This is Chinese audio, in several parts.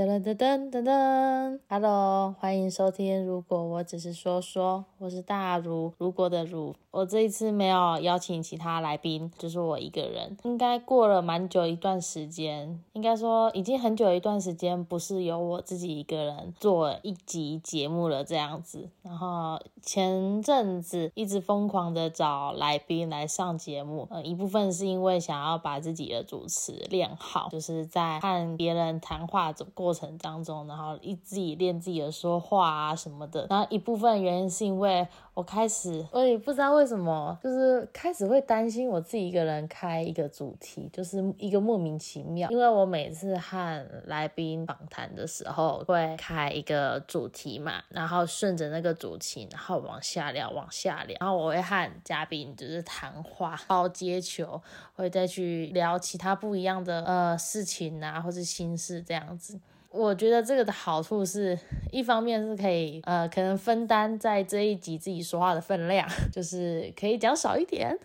噔噔噔噔噔噔，Hello，欢迎收听。如果我只是说说，我是大如，如果的如。我这一次没有邀请其他来宾，就是我一个人。应该过了蛮久一段时间，应该说已经很久一段时间，不是由我自己一个人做一集节目了这样子。然后前阵子一直疯狂的找来宾来上节目，呃，一部分是因为想要把自己的主持练好，就是在和别人谈话的过程当中，然后一自己练自己的说话啊什么的。然后一部分原因是因为我开始，我也不知道为什么，就是开始会担心我自己一个人开一个主题，就是一个莫名其妙。因为我每次和来宾访谈的时候，会开一个主题嘛，然后顺着那个主题，然后往下聊，往下聊，然后我会和嘉宾就是谈话，包接球，会再去聊其他不一样的呃事情啊，或是心事这样子。我觉得这个的好处是一方面是可以，呃，可能分担在这一集自己说话的分量，就是可以讲少一点。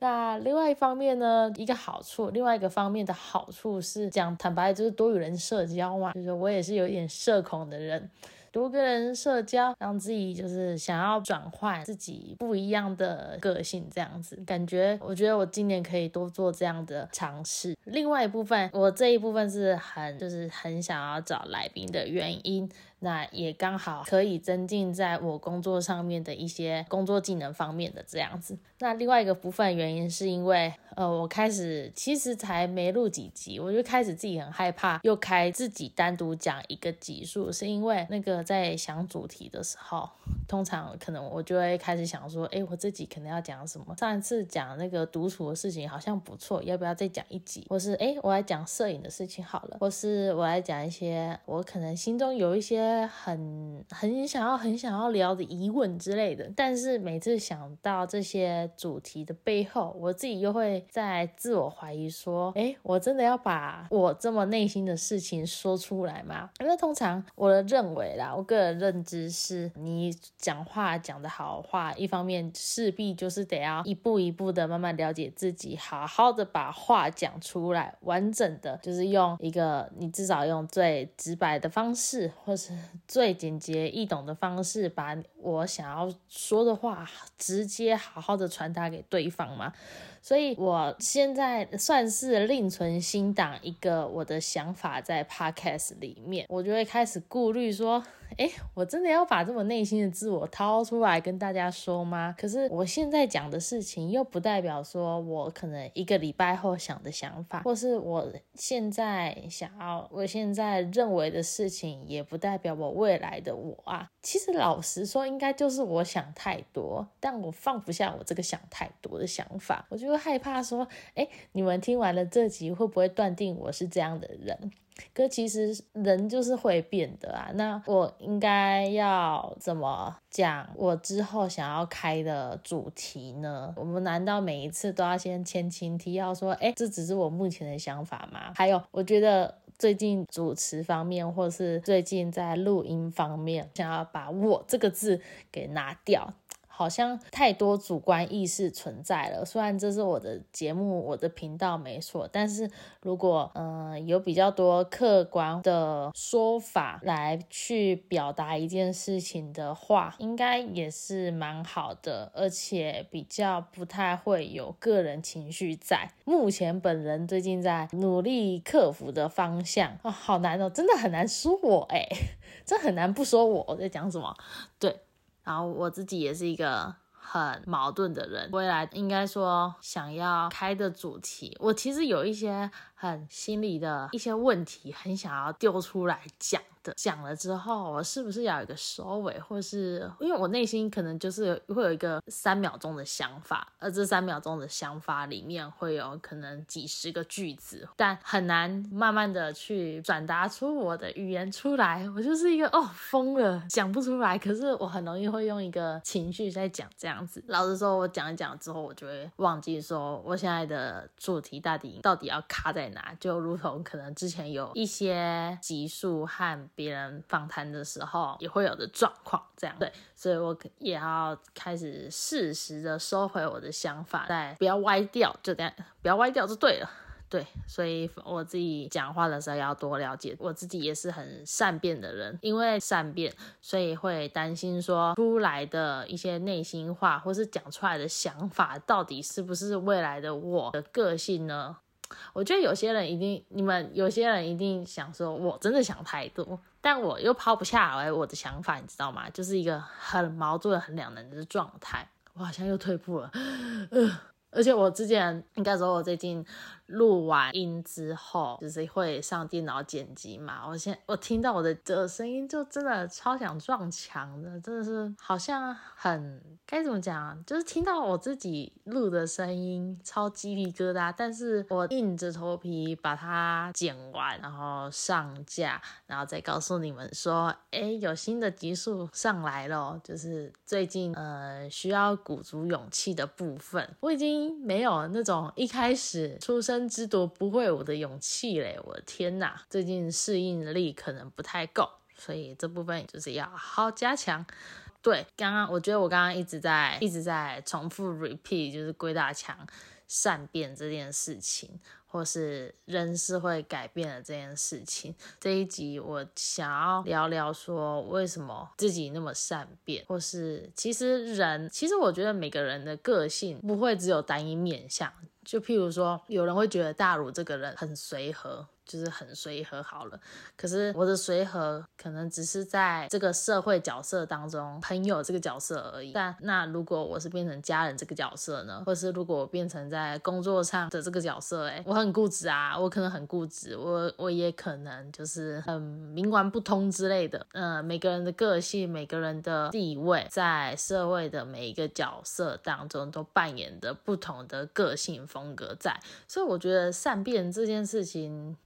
那另外一方面呢，一个好处，另外一个方面的好处是讲坦白，就是多与人社交嘛，就是我也是有一点社恐的人。多跟人社交，让自己就是想要转换自己不一样的个性，这样子感觉，我觉得我今年可以多做这样的尝试。另外一部分，我这一部分是很就是很想要找来宾的原因。那也刚好可以增进在我工作上面的一些工作技能方面的这样子。那另外一个部分原因是因为，呃，我开始其实才没录几集，我就开始自己很害怕又开自己单独讲一个集数，是因为那个在想主题的时候，通常可能我就会开始想说，哎，我自己可能要讲什么？上一次讲那个独处的事情好像不错，要不要再讲一集？或是哎，我来讲摄影的事情好了，或是我来讲一些我可能心中有一些。很很想要很想要聊的疑问之类的，但是每次想到这些主题的背后，我自己又会在自我怀疑说：，哎，我真的要把我这么内心的事情说出来吗？因为通常我的认为啦，我个人认知是，你讲话讲的好话，一方面势必就是得要一步一步的慢慢了解自己，好好的把话讲出来，完整的，就是用一个你至少用最直白的方式，或是。最简洁易懂的方式，把我想要说的话直接好好的传达给对方嘛。所以我现在算是另存新档一个我的想法在 podcast 里面，我就会开始顾虑说。哎，我真的要把这么内心的自我掏出来跟大家说吗？可是我现在讲的事情又不代表说我可能一个礼拜后想的想法，或是我现在想要、我现在认为的事情，也不代表我未来的我啊。其实老实说，应该就是我想太多，但我放不下我这个想太多的想法，我就会害怕说，哎，你们听完了这集会不会断定我是这样的人？可其实人就是会变的啊，那我应该要怎么讲我之后想要开的主题呢？我们难道每一次都要先前情提要说，哎，这只是我目前的想法吗？还有，我觉得最近主持方面，或是最近在录音方面，想要把我这个字给拿掉。好像太多主观意识存在了。虽然这是我的节目，我的频道没错，但是如果嗯有比较多客观的说法来去表达一件事情的话，应该也是蛮好的，而且比较不太会有个人情绪在。目前本人最近在努力克服的方向啊，好难哦，真的很难说我哎，这很难不说我我在讲什么，对。然后我自己也是一个很矛盾的人，未来应该说想要开的主题，我其实有一些很心里的一些问题，很想要丢出来讲。讲了之后，我是不是要有一个收尾，或是因为我内心可能就是会有一个三秒钟的想法，而这三秒钟的想法里面会有可能几十个句子，但很难慢慢的去转达出我的语言出来。我就是一个哦疯了，讲不出来。可是我很容易会用一个情绪在讲这样子。老实说，我讲一讲之后，我就会忘记说我现在的主题到底到底要卡在哪。就如同可能之前有一些集数和别人访谈的时候也会有的状况，这样对，所以我也要开始适时的收回我的想法，再不要歪掉，就这样，不要歪掉就对了。对，所以我自己讲话的时候要多了解，我自己也是很善变的人，因为善变，所以会担心说出来的一些内心话，或是讲出来的想法，到底是不是未来的我的个性呢？我觉得有些人一定，你们有些人一定想说，我真的想太多，但我又抛不下来我的想法，你知道吗？就是一个很矛盾、很两难的状态。我好像又退步了，呃，而且我之前应该说，我最近。录完音之后，就是会上电脑剪辑嘛。我现我听到我的的声音，就真的超想撞墙的，真的是好像很该怎么讲，就是听到我自己录的声音，超鸡皮疙瘩。但是我硬着头皮把它剪完，然后上架，然后再告诉你们说，哎，有新的集数上来了，就是最近呃需要鼓足勇气的部分，我已经没有那种一开始出生。之夺不会我的勇气嘞！我的天哪，最近适应力可能不太够，所以这部分就是要好好加强。对，刚刚我觉得我刚刚一直在一直在重复 repeat，就是归大强善变这件事情，或是人是会改变的这件事情。这一集我想要聊聊说为什么自己那么善变，或是其实人其实我觉得每个人的个性不会只有单一面相。就譬如说，有人会觉得大儒这个人很随和。就是很随和好了，可是我的随和可能只是在这个社会角色当中朋友这个角色而已。但那如果我是变成家人这个角色呢？或是如果我变成在工作上的这个角色，哎，我很固执啊，我可能很固执，我我也可能就是很冥顽不通之类的。嗯，每个人的个性，每个人的地位，在社会的每一个角色当中都扮演的不同的个性风格在。所以我觉得善变这件事情。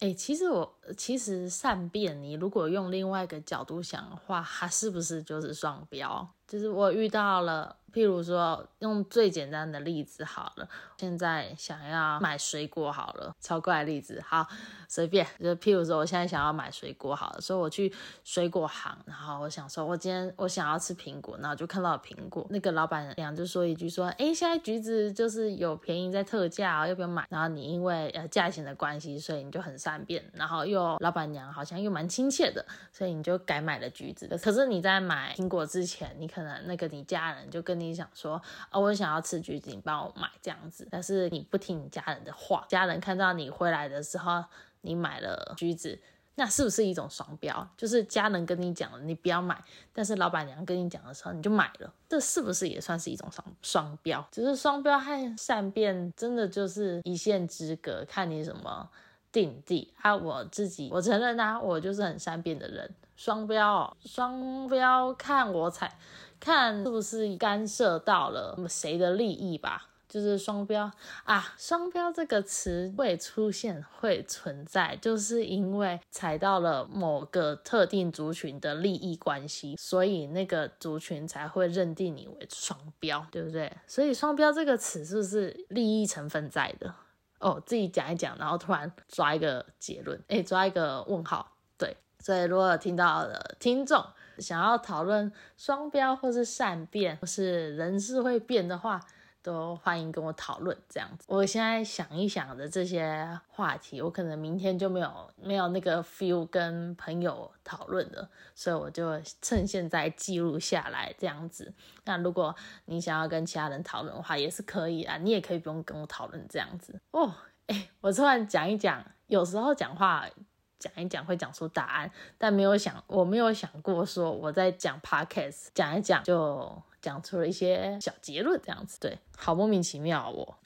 哎，其实我其实善变，你如果用另外一个角度想的话，它是不是就是双标？就是我遇到了。譬如说，用最简单的例子好了，现在想要买水果好了，超怪例子，好随便，就譬如说，我现在想要买水果好了，所以我去水果行，然后我想说，我今天我想要吃苹果，然后就看到了苹果，那个老板娘就说一句说，哎，现在橘子就是有便宜在特价，要不要买？然后你因为呃价钱的关系，所以你就很善变，然后又老板娘好像又蛮亲切的，所以你就改买了橘子。可是你在买苹果之前，你可能那个你家人就跟你。想说啊，我想要吃橘子，你帮我买这样子。但是你不听你家人的话，家人看到你回来的时候，你买了橘子，那是不是一种双标？就是家人跟你讲了，你不要买，但是老板娘跟你讲的时候，你就买了，这是不是也算是一种双双标？只是双标和善变真的就是一线之隔，看你什么定地啊。我自己我承认啊，我就是很善变的人。双标，双标，看我踩。看是不是干涉到了谁的利益吧？就是双标啊，双标这个词会出现、会存在，就是因为踩到了某个特定族群的利益关系，所以那个族群才会认定你为双标，对不对？所以双标这个词是不是利益成分在的？哦，自己讲一讲，然后突然抓一个结论，哎，抓一个问号，对。所以如果听到的听众。想要讨论双标或是善变或是人是会变的话，都欢迎跟我讨论。这样子，我现在想一想的这些话题，我可能明天就没有没有那个 feel 跟朋友讨论了，所以我就趁现在记录下来这样子。那如果你想要跟其他人讨论的话，也是可以啊，你也可以不用跟我讨论这样子哦。哎，我突然讲一讲，有时候讲话。讲一讲会讲出答案，但没有想，我没有想过说我在讲 podcast 讲一讲就讲出了一些小结论这样子，对，好莫名其妙我。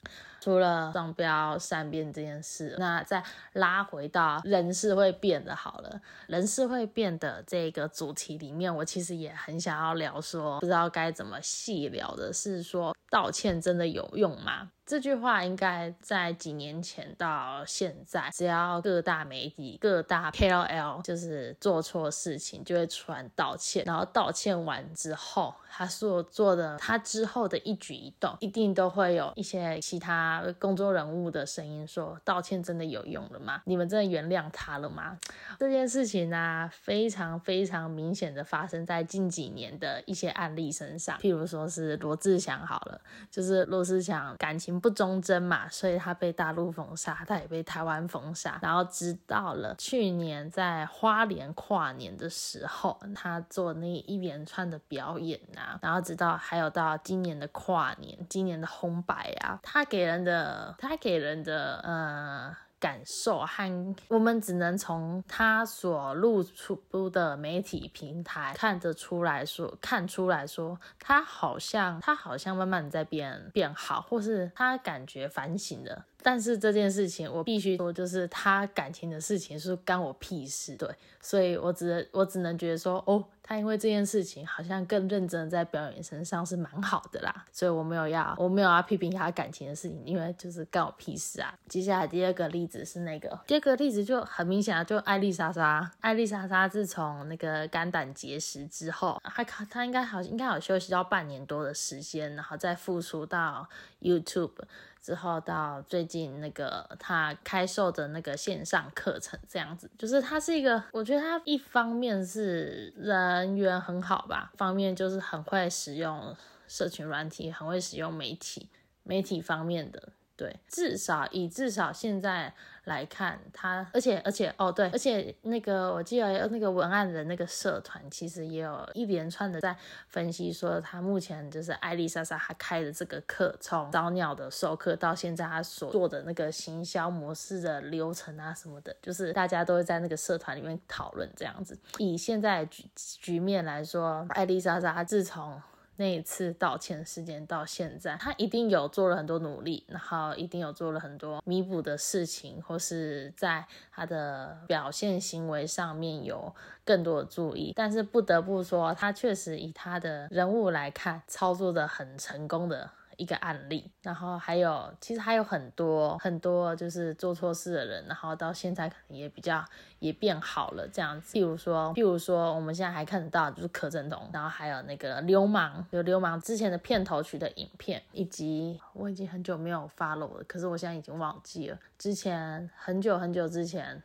除了双标善变这件事，那再拉回到人是会变的，好了，人是会变的这个主题里面，我其实也很想要聊说，不知道该怎么细聊的是说，道歉真的有用吗？这句话应该在几年前到现在，只要各大媒体、各大 KOL 就是做错事情，就会出来道歉。然后道歉完之后，他所做的，他之后的一举一动，一定都会有一些其他公众人物的声音说，道歉真的有用了吗？你们真的原谅他了吗？这件事情呢，非常非常明显的发生在近几年的一些案例身上，譬如说是罗志祥好了，就是罗志祥感情不忠贞嘛，所以他被大陆封杀，他也被台湾封杀，然后直到了去年在花莲跨年的时候，他做那一连串的表演啊，然后直到还有到今年的跨年，今年的红白啊，他给人的他给人的呃。感受和我们只能从他所露出的媒体平台看得出来说，看出来说他好像他好像慢慢在变变好，或是他感觉反省了。但是这件事情我必须说，就是他感情的事情是干我屁事，对，所以我只我只能觉得说，哦，他因为这件事情好像更认真在表演身上是蛮好的啦，所以我没有要我没有要批评他感情的事情，因为就是干我屁事啊。接下来第二个例子是那个，第二个例子就很明显啊，就艾丽莎莎，艾丽莎莎自从那个肝胆结石之后，还他她应该好应该有休息到半年多的时间，然后再复出到 YouTube。之后到最近那个他开售的那个线上课程，这样子，就是他是一个，我觉得他一方面是人缘很好吧，方面就是很会使用社群软体，很会使用媒体，媒体方面的。对，至少以至少现在来看，他而且而且哦对，而且那个我记得那个文案的那个社团，其实也有一连串的在分析说，他目前就是艾丽莎莎她开的这个课，从早鸟的授课到现在他所做的那个行销模式的流程啊什么的，就是大家都会在那个社团里面讨论这样子。以现在局局面来说，艾丽莎莎自从那一次道歉事件到现在，他一定有做了很多努力，然后一定有做了很多弥补的事情，或是在他的表现行为上面有更多的注意。但是不得不说，他确实以他的人物来看，操作的很成功的。一个案例，然后还有，其实还有很多很多，就是做错事的人，然后到现在可能也比较也变好了这样子。譬如说，譬如说，我们现在还看得到就是柯震东，然后还有那个流氓，有流氓之前的片头曲的影片，以及我已经很久没有 follow 了，可是我现在已经忘记了，之前很久很久之前，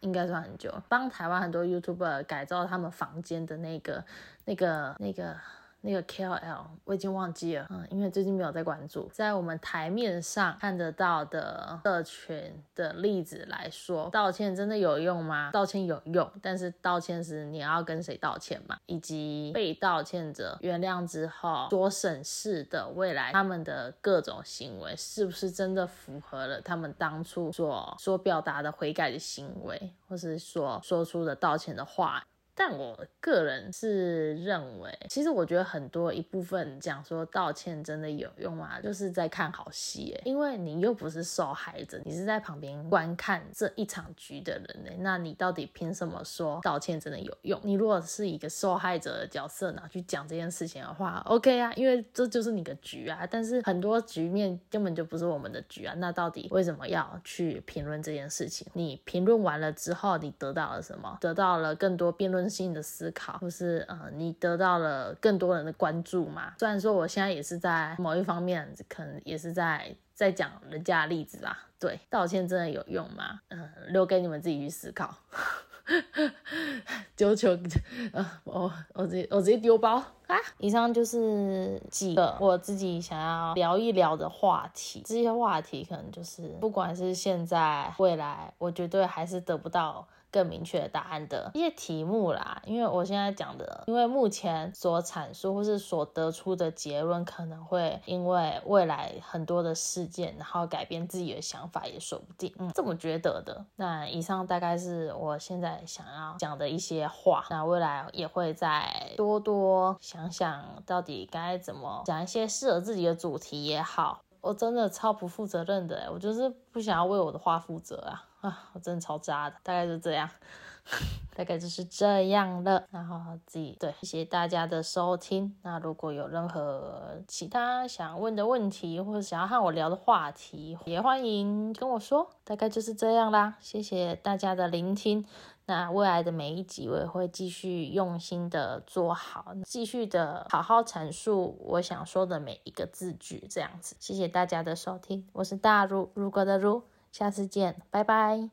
应该算很久，帮台湾很多 YouTuber 改造他们房间的那个那个那个。那个 KOL 我已经忘记了，嗯，因为最近没有在关注。在我们台面上看得到的社群的例子来说，道歉真的有用吗？道歉有用，但是道歉时你要跟谁道歉嘛？以及被道歉者原谅之后所审视的未来，他们的各种行为是不是真的符合了他们当初所所表达的悔改的行为，或是所说出的道歉的话？但我个人是认为，其实我觉得很多一部分讲说道歉真的有用吗？就是在看好戏，因为你又不是受害者，你是在旁边观看这一场局的人呢。那你到底凭什么说道歉真的有用？你如果是一个受害者的角色呢，去讲这件事情的话，OK 啊，因为这就是你的局啊。但是很多局面根本就不是我们的局啊。那到底为什么要去评论这件事情？你评论完了之后，你得到了什么？得到了更多辩论。性的思考，或是呃，你得到了更多人的关注嘛？虽然说我现在也是在某一方面，可能也是在在讲人家的例子啦。对，道歉真的有用吗？嗯，留给你们自己去思考。丢球，呃，我我直接我直接丢包啊！以上就是几个我自己想要聊一聊的话题。这些话题可能就是，不管是现在、未来，我绝对还是得不到。更明确的答案的一些题目啦，因为我现在讲的，因为目前所阐述或是所得出的结论，可能会因为未来很多的事件，然后改变自己的想法也说不定。嗯，这么觉得的。那以上大概是我现在想要讲的一些话。那未来也会再多多想想，到底该怎么讲一些适合自己的主题也好。我真的超不负责任的，我就是不想要为我的话负责啊啊！我真的超渣的，大概是这样，大概就是这样了。然后自己对，谢谢大家的收听。那如果有任何其他想问的问题，或者想要和我聊的话题，也欢迎跟我说。大概就是这样啦，谢谢大家的聆听。那未来的每一集，我也会继续用心的做好，继续的好好阐述我想说的每一个字句，这样子。谢谢大家的收听，我是大如如果的如，下次见，拜拜。